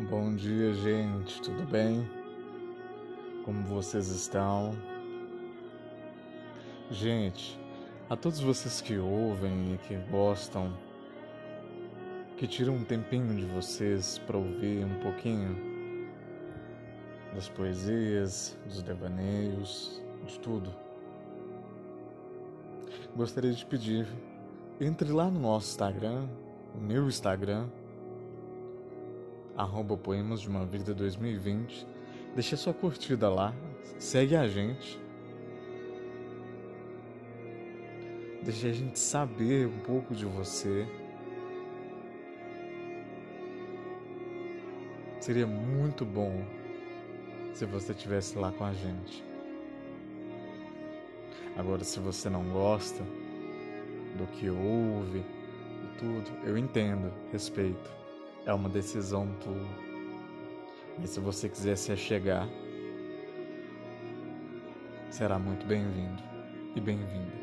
Bom dia, gente. Tudo bem? Como vocês estão? Gente, a todos vocês que ouvem e que gostam, que tiram um tempinho de vocês para ouvir um pouquinho das poesias, dos devaneios, de tudo. Gostaria de pedir, entre lá no nosso Instagram, o meu Instagram, arroba Poemas de uma Vida 2020. Deixa sua curtida lá, segue a gente. Deixa a gente saber um pouco de você. Seria muito bom se você estivesse lá com a gente. Agora, se você não gosta do que ouve e tudo, eu entendo, respeito. É uma decisão tua. Mas se você quiser se achegar, será muito bem-vindo e bem-vinda.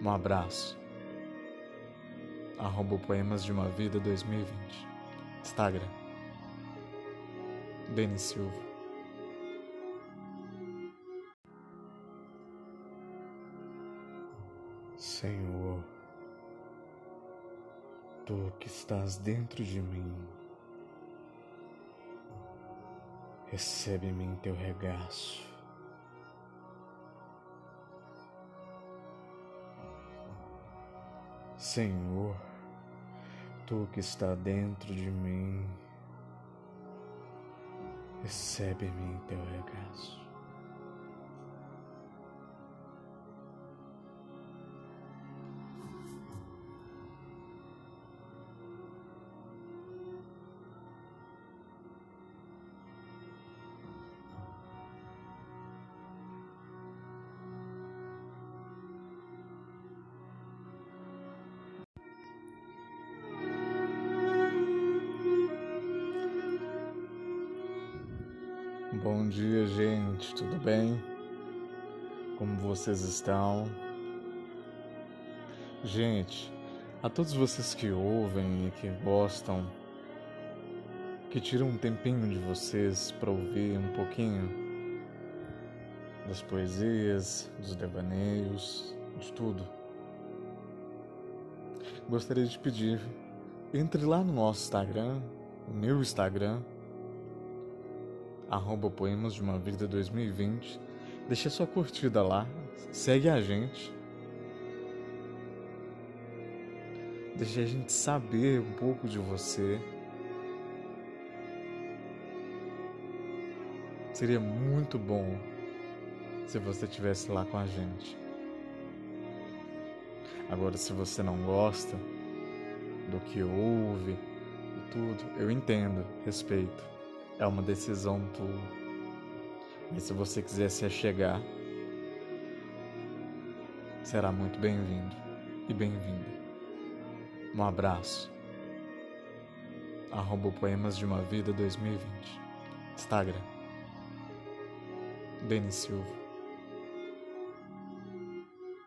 Um abraço. Arroba Poemas de uma Vida 2020. Instagram. Denis Silva. Senhor tu que estás dentro de mim, recebe-me em teu regaço. Senhor, tu que está dentro de mim, recebe-me em teu regaço. Bom dia, gente. Tudo bem? Como vocês estão? Gente, a todos vocês que ouvem e que gostam, que tiram um tempinho de vocês para ouvir um pouquinho das poesias, dos devaneios, de tudo. Gostaria de pedir, entre lá no nosso Instagram, o meu Instagram, arroba Poemas de uma Vida 2020. Deixa sua curtida lá, segue a gente. Deixa a gente saber um pouco de você. Seria muito bom se você estivesse lá com a gente. Agora, se você não gosta do que ouve e tudo, eu entendo, respeito. É uma decisão tua. Mas se você quiser se achegar, será muito bem-vindo e bem-vinda. Um abraço. Arroba Poemas de uma Vida 2020. Instagram. Denis Silva.